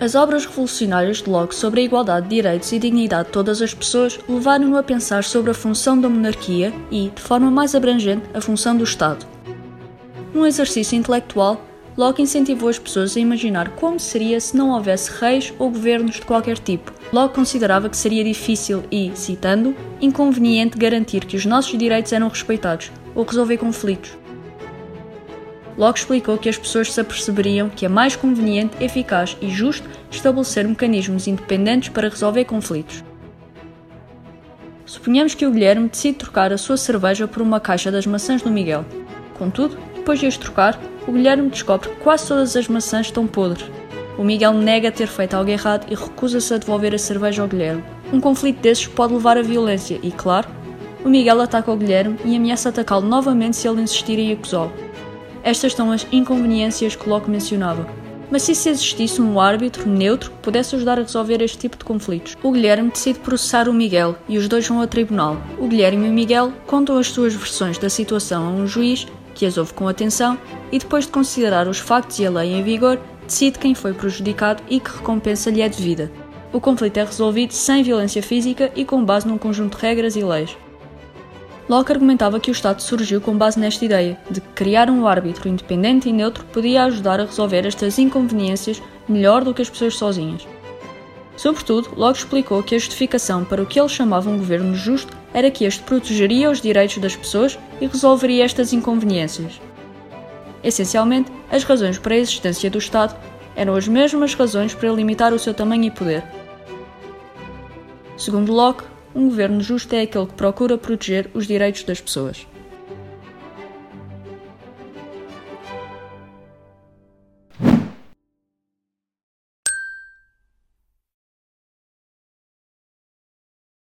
As obras revolucionárias de Locke sobre a igualdade de direitos e dignidade de todas as pessoas levaram-no a pensar sobre a função da monarquia e, de forma mais abrangente, a função do Estado. Num exercício intelectual, Locke incentivou as pessoas a imaginar como seria se não houvesse reis ou governos de qualquer tipo. Locke considerava que seria difícil e, citando, inconveniente garantir que os nossos direitos eram respeitados ou resolver conflitos. Locke explicou que as pessoas se aperceberiam que é mais conveniente, eficaz e justo estabelecer mecanismos independentes para resolver conflitos. Suponhamos que o Guilherme decide trocar a sua cerveja por uma caixa das maçãs do Miguel. Contudo, depois de as trocar, o Guilherme descobre que quase todas as maçãs estão podres. O Miguel nega ter feito algo errado e recusa-se a devolver a cerveja ao Guilherme. Um conflito desses pode levar à violência e, claro, o Miguel ataca o Guilherme e ameaça atacá-lo novamente se ele insistir em acusá-lo. Estas são as inconveniências que Locke mencionava. Mas se existisse um árbitro neutro que pudesse ajudar a resolver este tipo de conflitos? O Guilherme decide processar o Miguel e os dois vão ao tribunal. O Guilherme e o Miguel contam as suas versões da situação a um juiz que as ouve com atenção e, depois de considerar os factos e a lei em vigor, decide quem foi prejudicado e que recompensa lhe é devida. O conflito é resolvido sem violência física e com base num conjunto de regras e leis. Locke argumentava que o Estado surgiu com base nesta ideia, de que criar um árbitro independente e neutro podia ajudar a resolver estas inconveniências melhor do que as pessoas sozinhas. Sobretudo, Locke explicou que a justificação para o que ele chamava um governo justo era que este protegeria os direitos das pessoas e resolveria estas inconveniências. Essencialmente, as razões para a existência do Estado eram as mesmas razões para limitar o seu tamanho e poder. Segundo Locke, um governo justo é aquele que procura proteger os direitos das pessoas.